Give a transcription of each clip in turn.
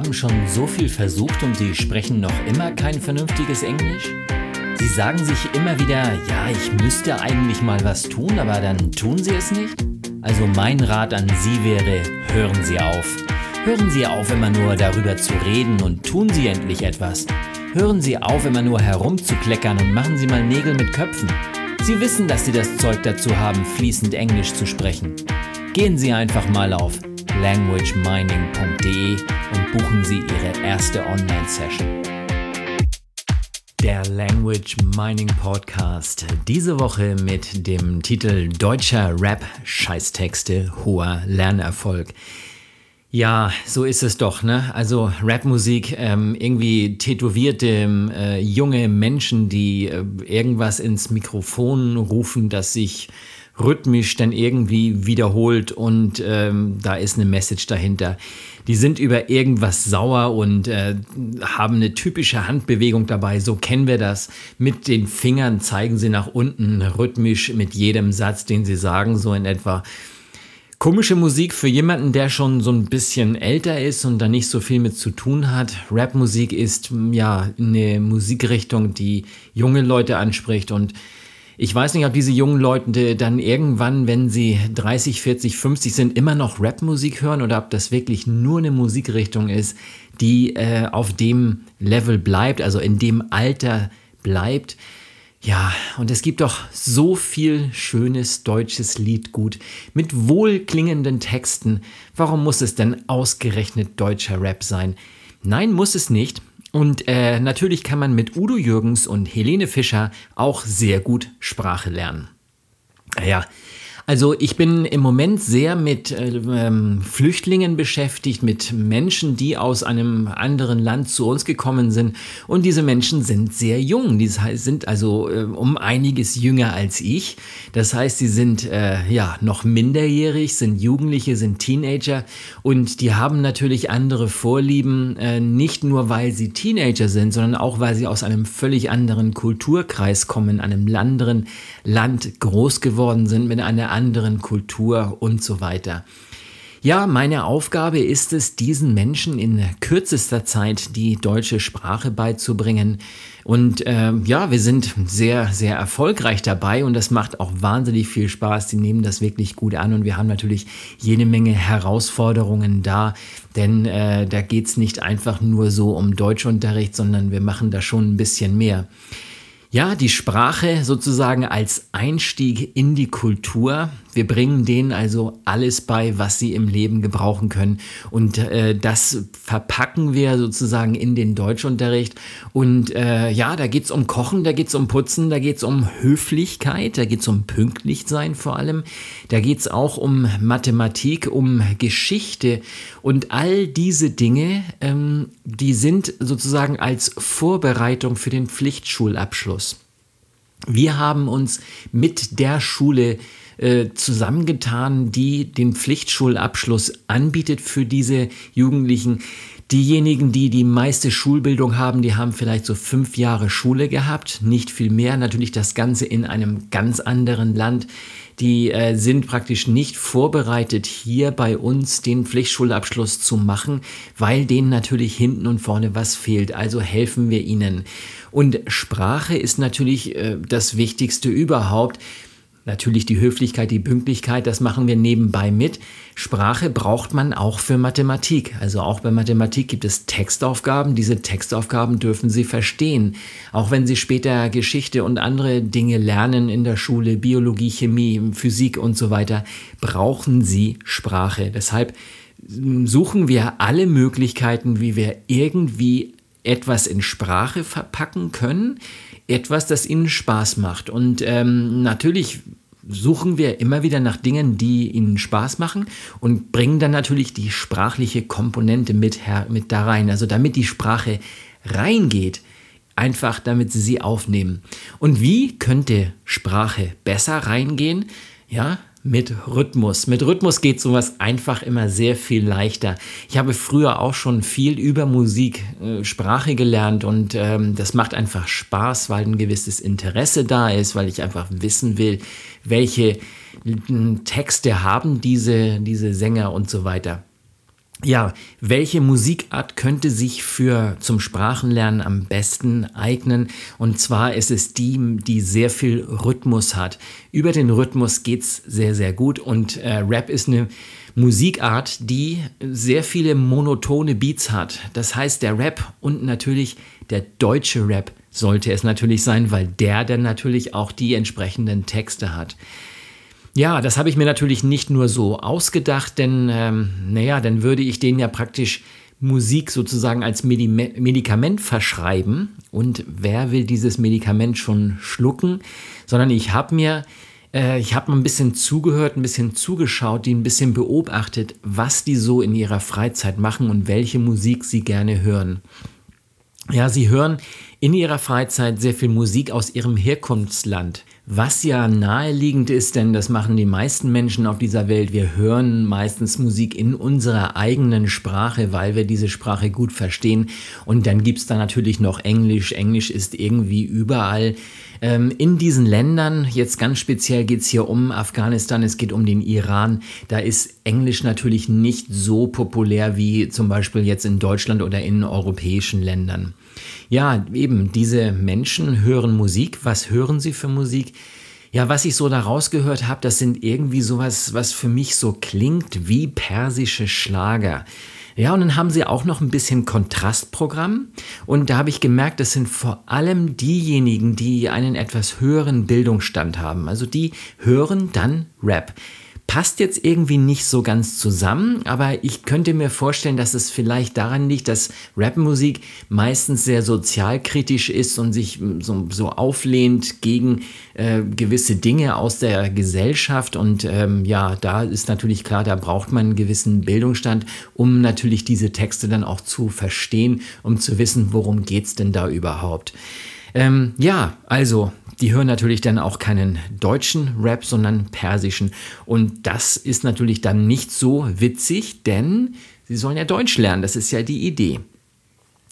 haben schon so viel versucht und Sie sprechen noch immer kein vernünftiges Englisch? Sie sagen sich immer wieder, ja, ich müsste eigentlich mal was tun, aber dann tun Sie es nicht? Also mein Rat an Sie wäre, hören Sie auf. Hören Sie auf, immer nur darüber zu reden und tun Sie endlich etwas. Hören Sie auf, immer nur herumzukleckern und machen Sie mal Nägel mit Köpfen. Sie wissen, dass Sie das Zeug dazu haben, fließend Englisch zu sprechen. Gehen Sie einfach mal auf languagemining.de und buchen Sie Ihre erste Online-Session. Der Language Mining Podcast. Diese Woche mit dem Titel Deutscher Rap Scheißtexte hoher Lernerfolg. Ja, so ist es doch, ne? Also Rapmusik, ähm, irgendwie tätowierte äh, junge Menschen, die äh, irgendwas ins Mikrofon rufen, das sich rhythmisch dann irgendwie wiederholt und ähm, da ist eine Message dahinter. Die sind über irgendwas sauer und äh, haben eine typische Handbewegung dabei. So kennen wir das. Mit den Fingern zeigen sie nach unten rhythmisch mit jedem Satz, den sie sagen, so in etwa. Komische Musik für jemanden, der schon so ein bisschen älter ist und da nicht so viel mit zu tun hat. Rapmusik ist ja eine Musikrichtung, die junge Leute anspricht und ich weiß nicht, ob diese jungen Leute dann irgendwann, wenn sie 30, 40, 50 sind, immer noch Rapmusik hören oder ob das wirklich nur eine Musikrichtung ist, die äh, auf dem Level bleibt, also in dem Alter bleibt. Ja, und es gibt doch so viel schönes deutsches Liedgut mit wohlklingenden Texten. Warum muss es denn ausgerechnet deutscher Rap sein? Nein, muss es nicht. Und äh, natürlich kann man mit Udo Jürgens und Helene Fischer auch sehr gut Sprache lernen. Ja, also ich bin im Moment sehr mit äh, ähm, Flüchtlingen beschäftigt, mit Menschen, die aus einem anderen Land zu uns gekommen sind. Und diese Menschen sind sehr jung. Die sind also äh, um einiges jünger als ich. Das heißt, sie sind äh, ja noch minderjährig, sind Jugendliche, sind Teenager und die haben natürlich andere Vorlieben, äh, nicht nur weil sie Teenager sind, sondern auch weil sie aus einem völlig anderen Kulturkreis kommen, einem anderen Land groß geworden sind, mit einer anderen Kultur und so weiter. Ja, meine Aufgabe ist es, diesen Menschen in kürzester Zeit die deutsche Sprache beizubringen. Und äh, ja, wir sind sehr, sehr erfolgreich dabei und das macht auch wahnsinnig viel Spaß. Die nehmen das wirklich gut an und wir haben natürlich jede Menge Herausforderungen da, denn äh, da geht es nicht einfach nur so um Deutschunterricht, sondern wir machen da schon ein bisschen mehr. Ja, die Sprache sozusagen als Einstieg in die Kultur. Wir bringen denen also alles bei, was sie im Leben gebrauchen können. Und äh, das verpacken wir sozusagen in den Deutschunterricht. Und äh, ja, da geht's um Kochen, da geht's um Putzen, da geht's um Höflichkeit, da geht's um Pünktlichsein vor allem. Da geht's auch um Mathematik, um Geschichte. Und all diese Dinge, ähm, die sind sozusagen als Vorbereitung für den Pflichtschulabschluss. Wir haben uns mit der Schule äh, zusammengetan, die den Pflichtschulabschluss anbietet für diese Jugendlichen. Diejenigen, die die meiste Schulbildung haben, die haben vielleicht so fünf Jahre Schule gehabt, nicht viel mehr. Natürlich das Ganze in einem ganz anderen Land. Die äh, sind praktisch nicht vorbereitet, hier bei uns den Pflichtschulabschluss zu machen, weil denen natürlich hinten und vorne was fehlt. Also helfen wir ihnen. Und Sprache ist natürlich äh, das Wichtigste überhaupt. Natürlich die Höflichkeit, die Pünktlichkeit, das machen wir nebenbei mit. Sprache braucht man auch für Mathematik. Also auch bei Mathematik gibt es Textaufgaben. Diese Textaufgaben dürfen Sie verstehen. Auch wenn Sie später Geschichte und andere Dinge lernen in der Schule, Biologie, Chemie, Physik und so weiter, brauchen Sie Sprache. Deshalb suchen wir alle Möglichkeiten, wie wir irgendwie etwas in Sprache verpacken können, etwas, das ihnen Spaß macht. Und ähm, natürlich suchen wir immer wieder nach Dingen, die ihnen Spaß machen und bringen dann natürlich die sprachliche Komponente mit, her, mit da rein. Also damit die Sprache reingeht, einfach damit sie sie aufnehmen. Und wie könnte Sprache besser reingehen? Ja, mit Rhythmus. Mit Rhythmus geht sowas einfach immer sehr viel leichter. Ich habe früher auch schon viel über Musik, äh, Sprache gelernt und ähm, das macht einfach Spaß, weil ein gewisses Interesse da ist, weil ich einfach wissen will, welche Texte haben diese, diese Sänger und so weiter. Ja, welche Musikart könnte sich für zum Sprachenlernen am besten eignen? Und zwar ist es die, die sehr viel Rhythmus hat. Über den Rhythmus geht's sehr, sehr gut. Und äh, Rap ist eine Musikart, die sehr viele monotone Beats hat. Das heißt, der Rap und natürlich der deutsche Rap sollte es natürlich sein, weil der dann natürlich auch die entsprechenden Texte hat. Ja, das habe ich mir natürlich nicht nur so ausgedacht, denn ähm, naja, dann würde ich denen ja praktisch Musik sozusagen als Medi Medikament verschreiben. Und wer will dieses Medikament schon schlucken? Sondern ich habe mir, äh, ich habe ein bisschen zugehört, ein bisschen zugeschaut, die ein bisschen beobachtet, was die so in ihrer Freizeit machen und welche Musik sie gerne hören. Ja, sie hören in ihrer Freizeit sehr viel Musik aus ihrem Herkunftsland. Was ja naheliegend ist, denn das machen die meisten Menschen auf dieser Welt. Wir hören meistens Musik in unserer eigenen Sprache, weil wir diese Sprache gut verstehen. Und dann gibt es da natürlich noch Englisch. Englisch ist irgendwie überall. Ähm, in diesen Ländern, jetzt ganz speziell geht es hier um Afghanistan, es geht um den Iran, da ist Englisch natürlich nicht so populär wie zum Beispiel jetzt in Deutschland oder in europäischen Ländern. Ja, eben, diese Menschen hören Musik. Was hören sie für Musik? Ja, was ich so da rausgehört habe, das sind irgendwie sowas, was für mich so klingt wie persische Schlager. Ja, und dann haben sie auch noch ein bisschen Kontrastprogramm. Und da habe ich gemerkt, das sind vor allem diejenigen, die einen etwas höheren Bildungsstand haben. Also die hören dann Rap passt jetzt irgendwie nicht so ganz zusammen, aber ich könnte mir vorstellen, dass es vielleicht daran liegt, dass Rapmusik meistens sehr sozialkritisch ist und sich so, so auflehnt gegen äh, gewisse Dinge aus der Gesellschaft. Und ähm, ja, da ist natürlich klar, da braucht man einen gewissen Bildungsstand, um natürlich diese Texte dann auch zu verstehen, um zu wissen, worum geht es denn da überhaupt. Ähm, ja, also die hören natürlich dann auch keinen deutschen Rap, sondern persischen. Und das ist natürlich dann nicht so witzig, denn sie sollen ja Deutsch lernen. Das ist ja die Idee.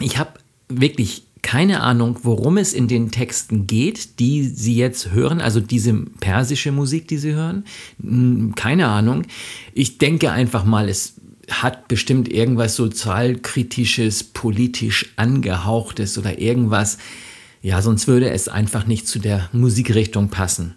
Ich habe wirklich keine Ahnung, worum es in den Texten geht, die Sie jetzt hören, also diese persische Musik, die Sie hören. Hm, keine Ahnung. Ich denke einfach mal, es hat bestimmt irgendwas sozialkritisches, politisch angehauchtes oder irgendwas ja, sonst würde es einfach nicht zu der Musikrichtung passen.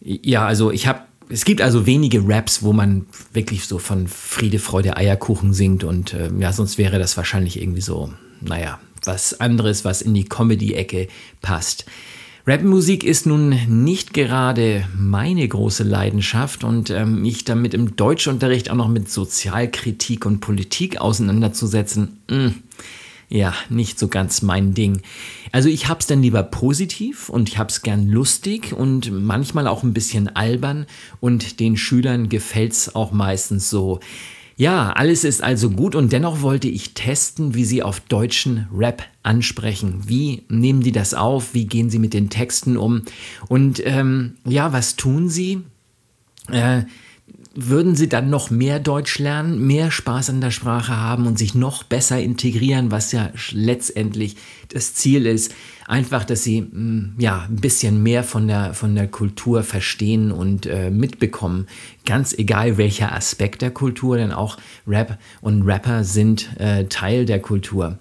Ja, also ich habe, es gibt also wenige Raps, wo man wirklich so von Friede, Freude, Eierkuchen singt und äh, ja, sonst wäre das wahrscheinlich irgendwie so, naja, was anderes, was in die Comedy-Ecke passt. Rapmusik ist nun nicht gerade meine große Leidenschaft und ähm, mich damit im Deutschunterricht auch noch mit Sozialkritik und Politik auseinanderzusetzen, mh, mm, ja, nicht so ganz mein Ding. Also ich hab's dann lieber positiv und ich hab's gern lustig und manchmal auch ein bisschen albern und den Schülern gefällt's auch meistens so. Ja, alles ist also gut und dennoch wollte ich testen, wie sie auf deutschen Rap ansprechen. Wie nehmen die das auf? Wie gehen sie mit den Texten um? Und ähm, ja, was tun sie? Äh, würden sie dann noch mehr Deutsch lernen, mehr Spaß an der Sprache haben und sich noch besser integrieren, was ja letztendlich das Ziel ist. Einfach, dass sie mm, ja ein bisschen mehr von der, von der Kultur verstehen und äh, mitbekommen. Ganz egal welcher Aspekt der Kultur, denn auch Rap und Rapper sind äh, Teil der Kultur.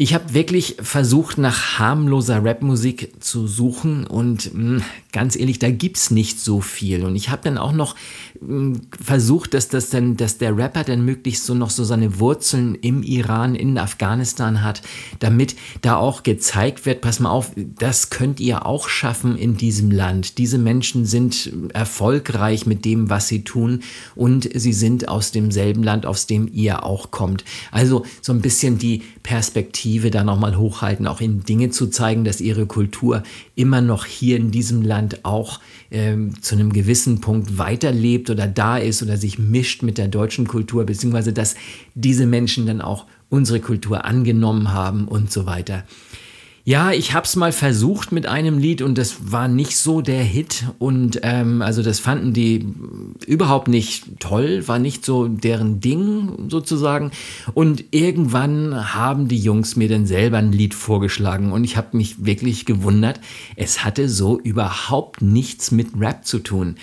Ich habe wirklich versucht, nach harmloser Rapmusik zu suchen und mh, hm, ganz ehrlich, da gibt's nicht so viel. Und ich habe dann auch noch mh, hm, versucht, dass das dann, dass der Rapper dann möglichst so noch so seine Wurzeln im Iran, in Afghanistan hat, damit da auch gezeigt wird, pass mal auf, das könnt ihr auch schaffen in diesem Land. Diese Menschen sind erfolgreich mit dem, was sie tun und sie sind aus demselben Land, aus dem ihr auch kommt. Also so ein bisschen die Perspektive Perspektive da nochmal hochhalten, auch in Dinge zu zeigen, dass ihre Kultur immer noch hier in diesem Land auch ähm, zu einem gewissen Punkt weiterlebt oder da ist oder sich mischt mit der deutschen Kultur, beziehungsweise dass diese Menschen dann auch unsere Kultur angenommen haben und so weiter. Ja, ich hab's mal versucht mit einem Lied und das war nicht so der Hit und ähm, also das fanden die überhaupt nicht toll, war nicht so deren Ding sozusagen und irgendwann haben die Jungs mir dann selber ein Lied vorgeschlagen und ich habe mich wirklich gewundert, es hatte so überhaupt nichts mit Rap zu tun.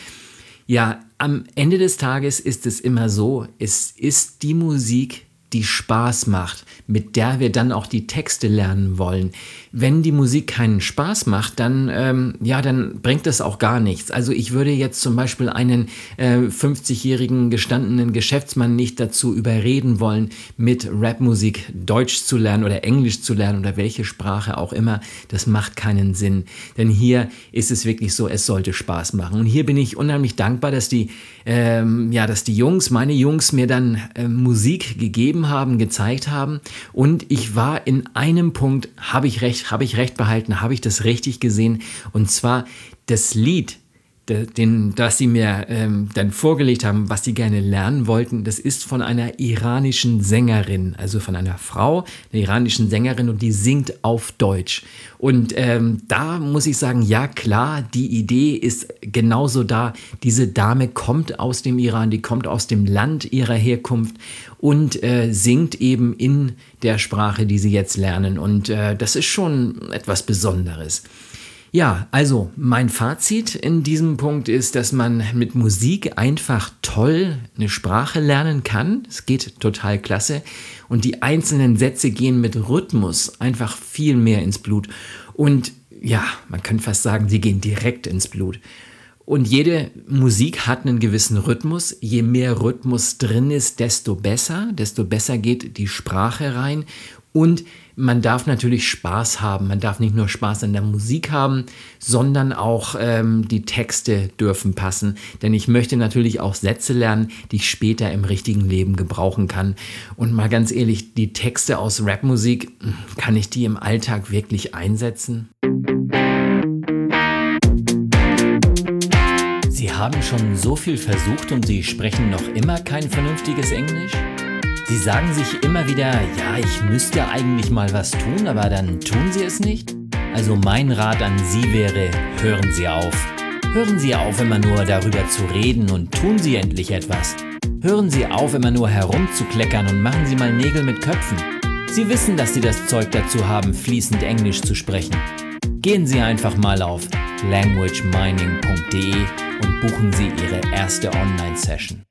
Ja, am Ende des Tages ist es immer so, es ist die Musik, die Spaß macht, mit der wir dann auch die Texte lernen wollen. Wenn die Musik keinen Spaß macht, dann, ähm, ja, dann bringt das auch gar nichts. Also ich würde jetzt zum Beispiel einen äh, 50-jährigen gestandenen Geschäftsmann nicht dazu überreden wollen, mit Rapmusik Deutsch zu lernen oder Englisch zu lernen oder welche Sprache auch immer. Das macht keinen Sinn. Denn hier ist es wirklich so, es sollte Spaß machen. Und hier bin ich unheimlich dankbar, dass die, ähm, ja, dass die Jungs, meine Jungs, mir dann äh, Musik gegeben haben, gezeigt haben. Und ich war in einem Punkt, habe ich recht, habe ich recht behalten, habe ich das richtig gesehen. Und zwar das Lied, den, das sie mir ähm, dann vorgelegt haben, was sie gerne lernen wollten, das ist von einer iranischen Sängerin, also von einer Frau, einer iranischen Sängerin und die singt auf Deutsch. Und ähm, da muss ich sagen, ja klar, die Idee ist genauso da. Diese Dame kommt aus dem Iran, die kommt aus dem Land ihrer Herkunft und äh, singt eben in der Sprache, die sie jetzt lernen. Und äh, das ist schon etwas Besonderes. Ja, also mein Fazit in diesem Punkt ist, dass man mit Musik einfach toll eine Sprache lernen kann. Es geht total klasse. Und die einzelnen Sätze gehen mit Rhythmus einfach viel mehr ins Blut. Und ja, man kann fast sagen, sie gehen direkt ins Blut. Und jede Musik hat einen gewissen Rhythmus. Je mehr Rhythmus drin ist, desto besser. Desto besser geht die Sprache rein. Und man darf natürlich Spaß haben. Man darf nicht nur Spaß an der Musik haben, sondern auch ähm, die Texte dürfen passen. Denn ich möchte natürlich auch Sätze lernen, die ich später im richtigen Leben gebrauchen kann. Und mal ganz ehrlich, die Texte aus Rapmusik, kann ich die im Alltag wirklich einsetzen? Sie haben schon so viel versucht und Sie sprechen noch immer kein vernünftiges Englisch? Sie sagen sich immer wieder, ja, ich müsste eigentlich mal was tun, aber dann tun Sie es nicht? Also mein Rat an Sie wäre, hören Sie auf. Hören Sie auf, immer nur darüber zu reden und tun Sie endlich etwas. Hören Sie auf, immer nur herumzukleckern und machen Sie mal Nägel mit Köpfen. Sie wissen, dass Sie das Zeug dazu haben, fließend Englisch zu sprechen. Gehen Sie einfach mal auf languagemining.de und buchen Sie Ihre erste Online-Session.